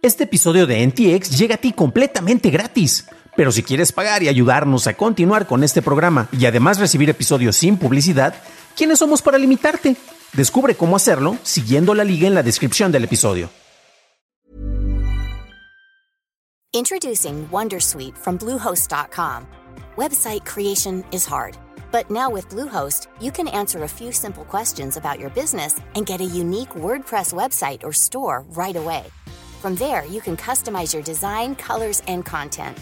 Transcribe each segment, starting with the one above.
Este episodio de NTX llega a ti completamente gratis. Pero si quieres pagar y ayudarnos a continuar con este programa y además recibir episodios sin publicidad, ¿quiénes somos para limitarte? Descubre cómo hacerlo siguiendo la liga en la descripción del episodio. Introducing Wondersuite from Bluehost.com. Website creation is hard, but now with Bluehost, you can answer a few simple questions about your business and get a unique WordPress website or store right away. From there, you can customize your design, colors, and content.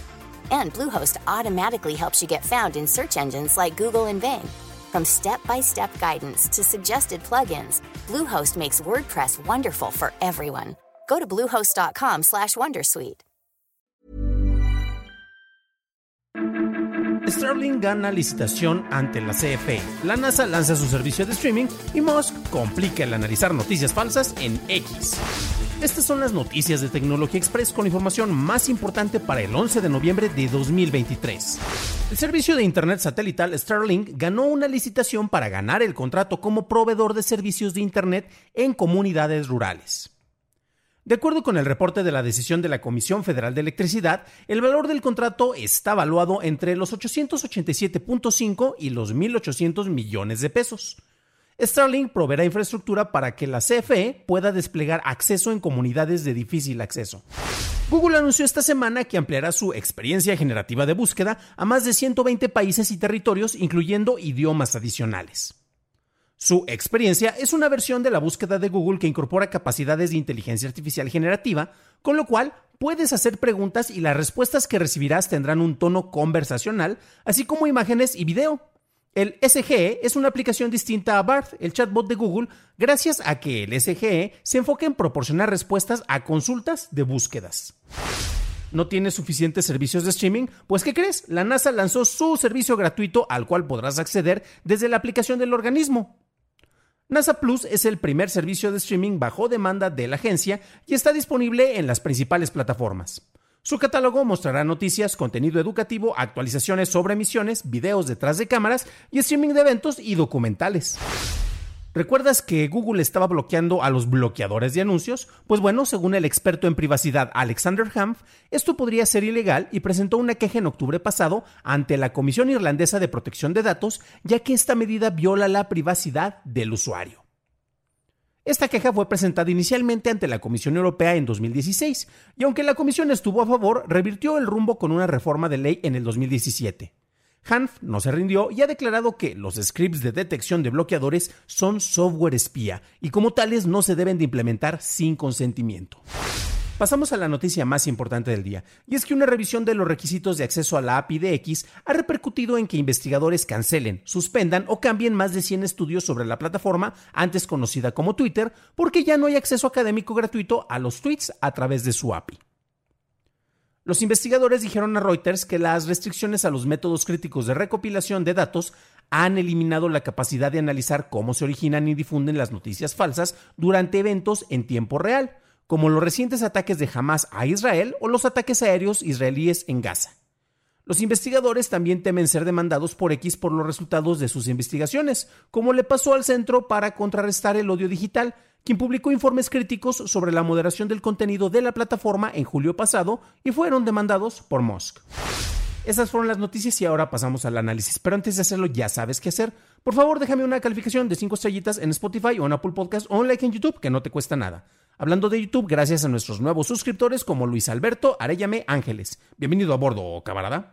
And Bluehost automatically helps you get found in search engines like Google and Bing. From step-by-step guidance to suggested plugins, Bluehost makes WordPress wonderful for everyone. Go to bluehost.com/wondersuite. Starlink gana licitación ante la CFE. La NASA lanza su servicio de streaming y Musk complica el analizar noticias falsas en X. Estas son las noticias de Tecnología Express con información más importante para el 11 de noviembre de 2023. El servicio de Internet satelital Starlink ganó una licitación para ganar el contrato como proveedor de servicios de Internet en comunidades rurales. De acuerdo con el reporte de la decisión de la Comisión Federal de Electricidad, el valor del contrato está valuado entre los 887.5 y los 1.800 millones de pesos. Starlink proveerá infraestructura para que la CFE pueda desplegar acceso en comunidades de difícil acceso. Google anunció esta semana que ampliará su experiencia generativa de búsqueda a más de 120 países y territorios, incluyendo idiomas adicionales. Su experiencia es una versión de la búsqueda de Google que incorpora capacidades de inteligencia artificial generativa, con lo cual puedes hacer preguntas y las respuestas que recibirás tendrán un tono conversacional, así como imágenes y video. El SGE es una aplicación distinta a BART, el chatbot de Google, gracias a que el SGE se enfoca en proporcionar respuestas a consultas de búsquedas. ¿No tienes suficientes servicios de streaming? Pues ¿qué crees? La NASA lanzó su servicio gratuito al cual podrás acceder desde la aplicación del organismo. NASA Plus es el primer servicio de streaming bajo demanda de la agencia y está disponible en las principales plataformas. Su catálogo mostrará noticias, contenido educativo, actualizaciones sobre emisiones, videos detrás de cámaras y streaming de eventos y documentales. ¿Recuerdas que Google estaba bloqueando a los bloqueadores de anuncios? Pues bueno, según el experto en privacidad Alexander Hanf, esto podría ser ilegal y presentó una queja en octubre pasado ante la Comisión Irlandesa de Protección de Datos, ya que esta medida viola la privacidad del usuario. Esta queja fue presentada inicialmente ante la Comisión Europea en 2016, y aunque la Comisión estuvo a favor, revirtió el rumbo con una reforma de ley en el 2017. Hanf no se rindió y ha declarado que los scripts de detección de bloqueadores son software espía y como tales no se deben de implementar sin consentimiento. Pasamos a la noticia más importante del día, y es que una revisión de los requisitos de acceso a la API de X ha repercutido en que investigadores cancelen, suspendan o cambien más de 100 estudios sobre la plataforma antes conocida como Twitter, porque ya no hay acceso académico gratuito a los tweets a través de su API. Los investigadores dijeron a Reuters que las restricciones a los métodos críticos de recopilación de datos han eliminado la capacidad de analizar cómo se originan y difunden las noticias falsas durante eventos en tiempo real, como los recientes ataques de Hamas a Israel o los ataques aéreos israelíes en Gaza. Los investigadores también temen ser demandados por X por los resultados de sus investigaciones, como le pasó al Centro para Contrarrestar el Odio Digital, quien publicó informes críticos sobre la moderación del contenido de la plataforma en julio pasado y fueron demandados por Musk. Esas fueron las noticias y ahora pasamos al análisis. Pero antes de hacerlo, ya sabes qué hacer. Por favor, déjame una calificación de 5 estrellitas en Spotify o en Apple Podcast o un like en YouTube, que no te cuesta nada. Hablando de YouTube, gracias a nuestros nuevos suscriptores como Luis Alberto Arellame Ángeles. Bienvenido a bordo, camarada.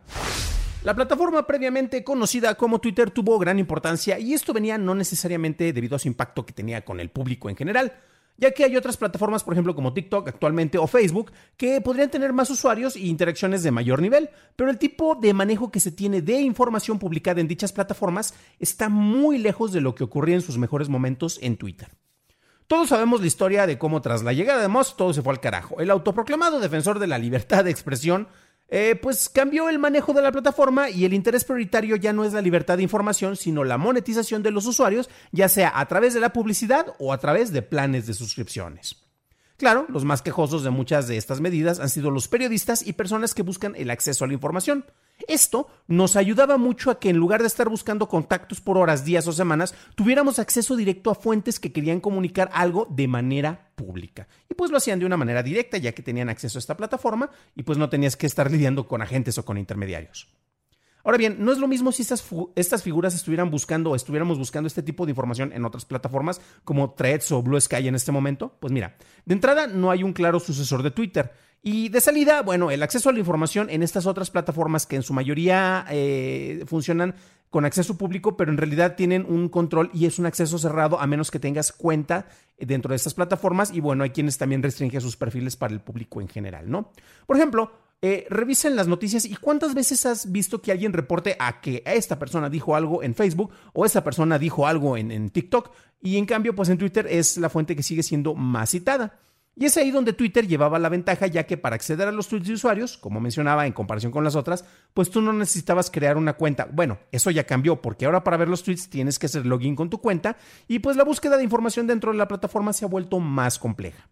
La plataforma previamente conocida como Twitter tuvo gran importancia y esto venía no necesariamente debido a su impacto que tenía con el público en general, ya que hay otras plataformas, por ejemplo como TikTok actualmente o Facebook, que podrían tener más usuarios e interacciones de mayor nivel, pero el tipo de manejo que se tiene de información publicada en dichas plataformas está muy lejos de lo que ocurría en sus mejores momentos en Twitter. Todos sabemos la historia de cómo tras la llegada de Musk todo se fue al carajo. El autoproclamado defensor de la libertad de expresión eh, pues cambió el manejo de la plataforma y el interés prioritario ya no es la libertad de información, sino la monetización de los usuarios, ya sea a través de la publicidad o a través de planes de suscripciones. Claro, los más quejosos de muchas de estas medidas han sido los periodistas y personas que buscan el acceso a la información. Esto nos ayudaba mucho a que en lugar de estar buscando contactos por horas, días o semanas, tuviéramos acceso directo a fuentes que querían comunicar algo de manera pública. Y pues lo hacían de una manera directa ya que tenían acceso a esta plataforma y pues no tenías que estar lidiando con agentes o con intermediarios. Ahora bien, no es lo mismo si estas, figuras estuvieran buscando o estuviéramos buscando este tipo de información en otras plataformas como Threads o Blue Sky en este momento. Pues mira, de entrada no hay un claro sucesor de Twitter. Y de salida, bueno, el acceso a la información en estas otras plataformas que en su mayoría eh, funcionan con acceso público, pero en realidad tienen un control y es un acceso cerrado a menos que tengas cuenta dentro de estas plataformas. Y bueno, hay quienes también restringen sus perfiles para el público en general, ¿no? Por ejemplo, eh, revisen las noticias y cuántas veces has visto que alguien reporte a que esta persona dijo algo en Facebook o esta persona dijo algo en, en TikTok y en cambio pues en Twitter es la fuente que sigue siendo más citada. Y es ahí donde Twitter llevaba la ventaja, ya que para acceder a los tweets de usuarios, como mencionaba en comparación con las otras, pues tú no necesitabas crear una cuenta. Bueno, eso ya cambió, porque ahora para ver los tweets tienes que hacer login con tu cuenta y pues la búsqueda de información dentro de la plataforma se ha vuelto más compleja.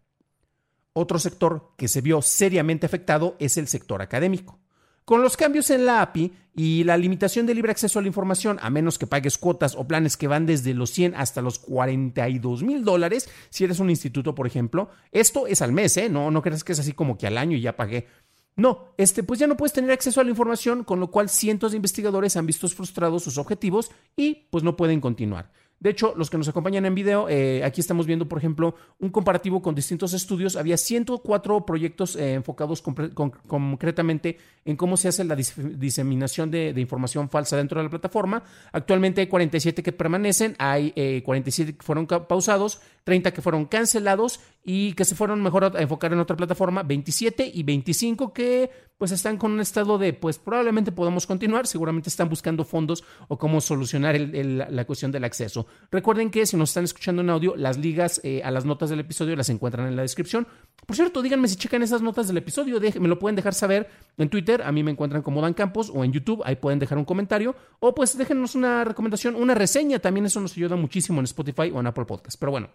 Otro sector que se vio seriamente afectado es el sector académico. Con los cambios en la API y la limitación de libre acceso a la información, a menos que pagues cuotas o planes que van desde los 100 hasta los 42 mil dólares, si eres un instituto, por ejemplo, esto es al mes, ¿eh? No, no creas que es así como que al año y ya pagué. No, este, pues ya no puedes tener acceso a la información, con lo cual cientos de investigadores han visto frustrados sus objetivos y pues no pueden continuar. De hecho, los que nos acompañan en video, eh, aquí estamos viendo, por ejemplo, un comparativo con distintos estudios. Había 104 proyectos eh, enfocados concretamente en cómo se hace la diseminación de, información falsa dentro de la plataforma. Actualmente hay 47 que permanecen, hay 47 eh, que fueron pausados, 30 que fueron cancelados y que se fueron mejor a enfocar en otra plataforma, 27 y 25 que pues están con un estado de pues probablemente podamos continuar, seguramente están buscando fondos o cómo solucionar la cuestión del acceso. Recuerden que si nos están escuchando en audio, las ligas eh, a las notas del episodio las encuentran en la descripción. Por cierto, díganme si checan esas notas del episodio, me lo pueden dejar saber en Twitter, a mí me encuentran como Dan Campos o en YouTube, ahí pueden dejar un comentario o pues déjenos una recomendación, una reseña, también eso nos ayuda muchísimo en Spotify o en Apple Podcast. Pero bueno,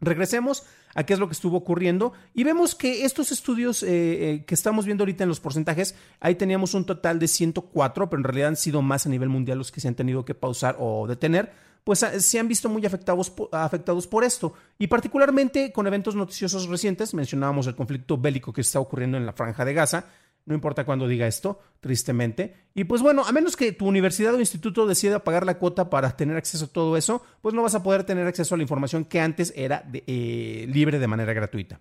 Regresemos a qué es lo que estuvo ocurriendo y vemos que estos estudios eh, eh, que estamos viendo ahorita en los porcentajes, ahí teníamos un total de 104, pero en realidad han sido más a nivel mundial los que se han tenido que pausar o detener, pues ah, se han visto muy afectados, afectados por esto. Y particularmente con eventos noticiosos recientes, mencionábamos el conflicto bélico que está ocurriendo en la franja de Gaza, no importa cuándo diga esto, tristemente. Y pues bueno, a menos que tu universidad o instituto decida pagar la cuota para tener acceso a todo eso, pues no vas a poder tener acceso a la información que antes era eh, libre de manera gratuita.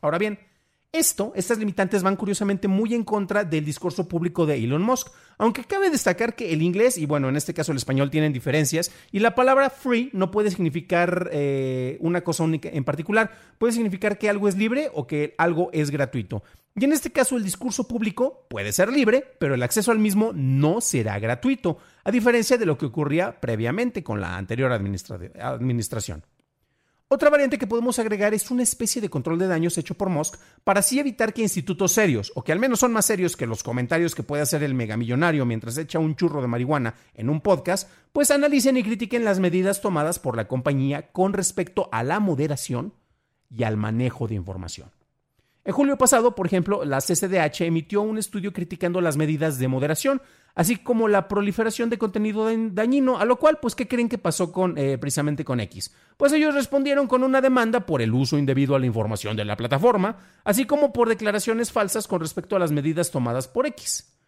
Ahora bien, esto, estas limitantes van curiosamente muy en contra del discurso público de Elon Musk, aunque cabe destacar que el inglés y bueno, en este caso el español tienen diferencias y la palabra free no puede significar eh, una cosa única en particular, puede significar que algo es libre o que algo es gratuito. Y en este caso el discurso público puede ser libre, pero el acceso al mismo no será gratuito, a diferencia de lo que ocurría previamente con la anterior administración. Otra variante que podemos agregar es una especie de control de daños hecho por Musk para así evitar que institutos serios, o que al menos son más serios que los comentarios que puede hacer el megamillonario mientras echa un churro de marihuana en un podcast, pues analicen y critiquen las medidas tomadas por la compañía con respecto a la moderación y al manejo de información. En julio pasado, por ejemplo, la CCDH emitió un estudio criticando las medidas de moderación, así como la proliferación de contenido dañino, a lo cual, pues, ¿qué creen que pasó con, eh, precisamente con X? Pues ellos respondieron con una demanda por el uso indebido a la información de la plataforma, así como por declaraciones falsas con respecto a las medidas tomadas por X.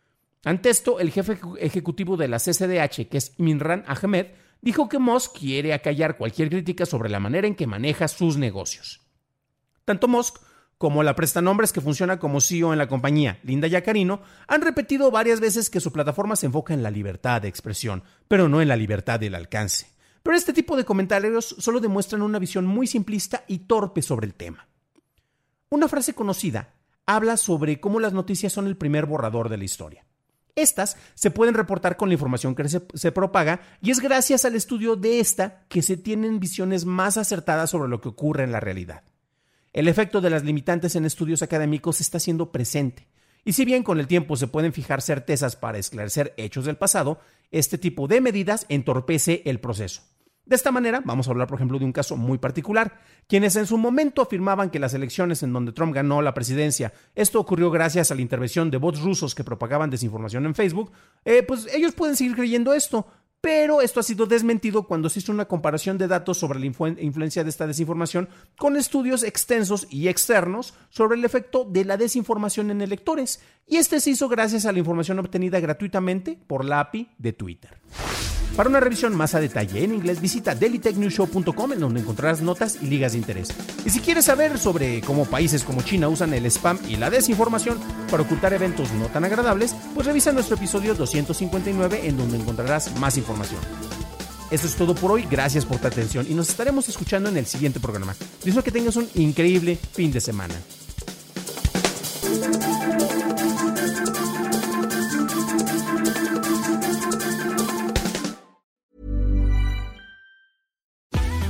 Ante esto, el jefe ejecutivo de la CCDH, que es Minran Ahmed, dijo que Musk quiere acallar cualquier crítica sobre la manera en que maneja sus negocios. Tanto Musk como la prestanombres que funciona como CEO en la compañía, Linda Yacarino, han repetido varias veces que su plataforma se enfoca en la libertad de expresión, pero no en la libertad del alcance. Pero este tipo de comentarios solo demuestran una visión muy simplista y torpe sobre el tema. Una frase conocida habla sobre cómo las noticias son el primer borrador de la historia. Estas se pueden reportar con la información que se, se, propaga y es gracias al estudio de esta que se tienen visiones más acertadas sobre lo que ocurre en la realidad. El efecto de las limitantes en estudios académicos está siendo presente. Y si bien con el tiempo se pueden fijar certezas para esclarecer hechos del pasado, este tipo de medidas entorpece el proceso. De esta manera, vamos a hablar, por ejemplo, de un caso muy particular. Quienes en su momento afirmaban que las elecciones en donde Trump ganó la presidencia, esto ocurrió gracias a la intervención de bots rusos que propagaban desinformación en Facebook, eh, pues ellos pueden seguir creyendo esto. Pero esto ha sido desmentido cuando se hizo una comparación de datos sobre la influencia de esta desinformación con estudios extensos y externos sobre el efecto de la desinformación en electores. Y este se hizo gracias a la información obtenida gratuitamente por la API de Twitter. Para una revisión más a detalle en inglés, visita dailytechnewshow.com en donde encontrarás notas y ligas de interés. Y si quieres saber sobre cómo países como China usan el spam y la desinformación para ocultar eventos no tan agradables, pues revisa nuestro episodio 259 en donde encontrarás más información. Eso es todo por hoy, gracias por tu atención y nos estaremos escuchando en el siguiente programa. Deseo que tengas un increíble fin de semana.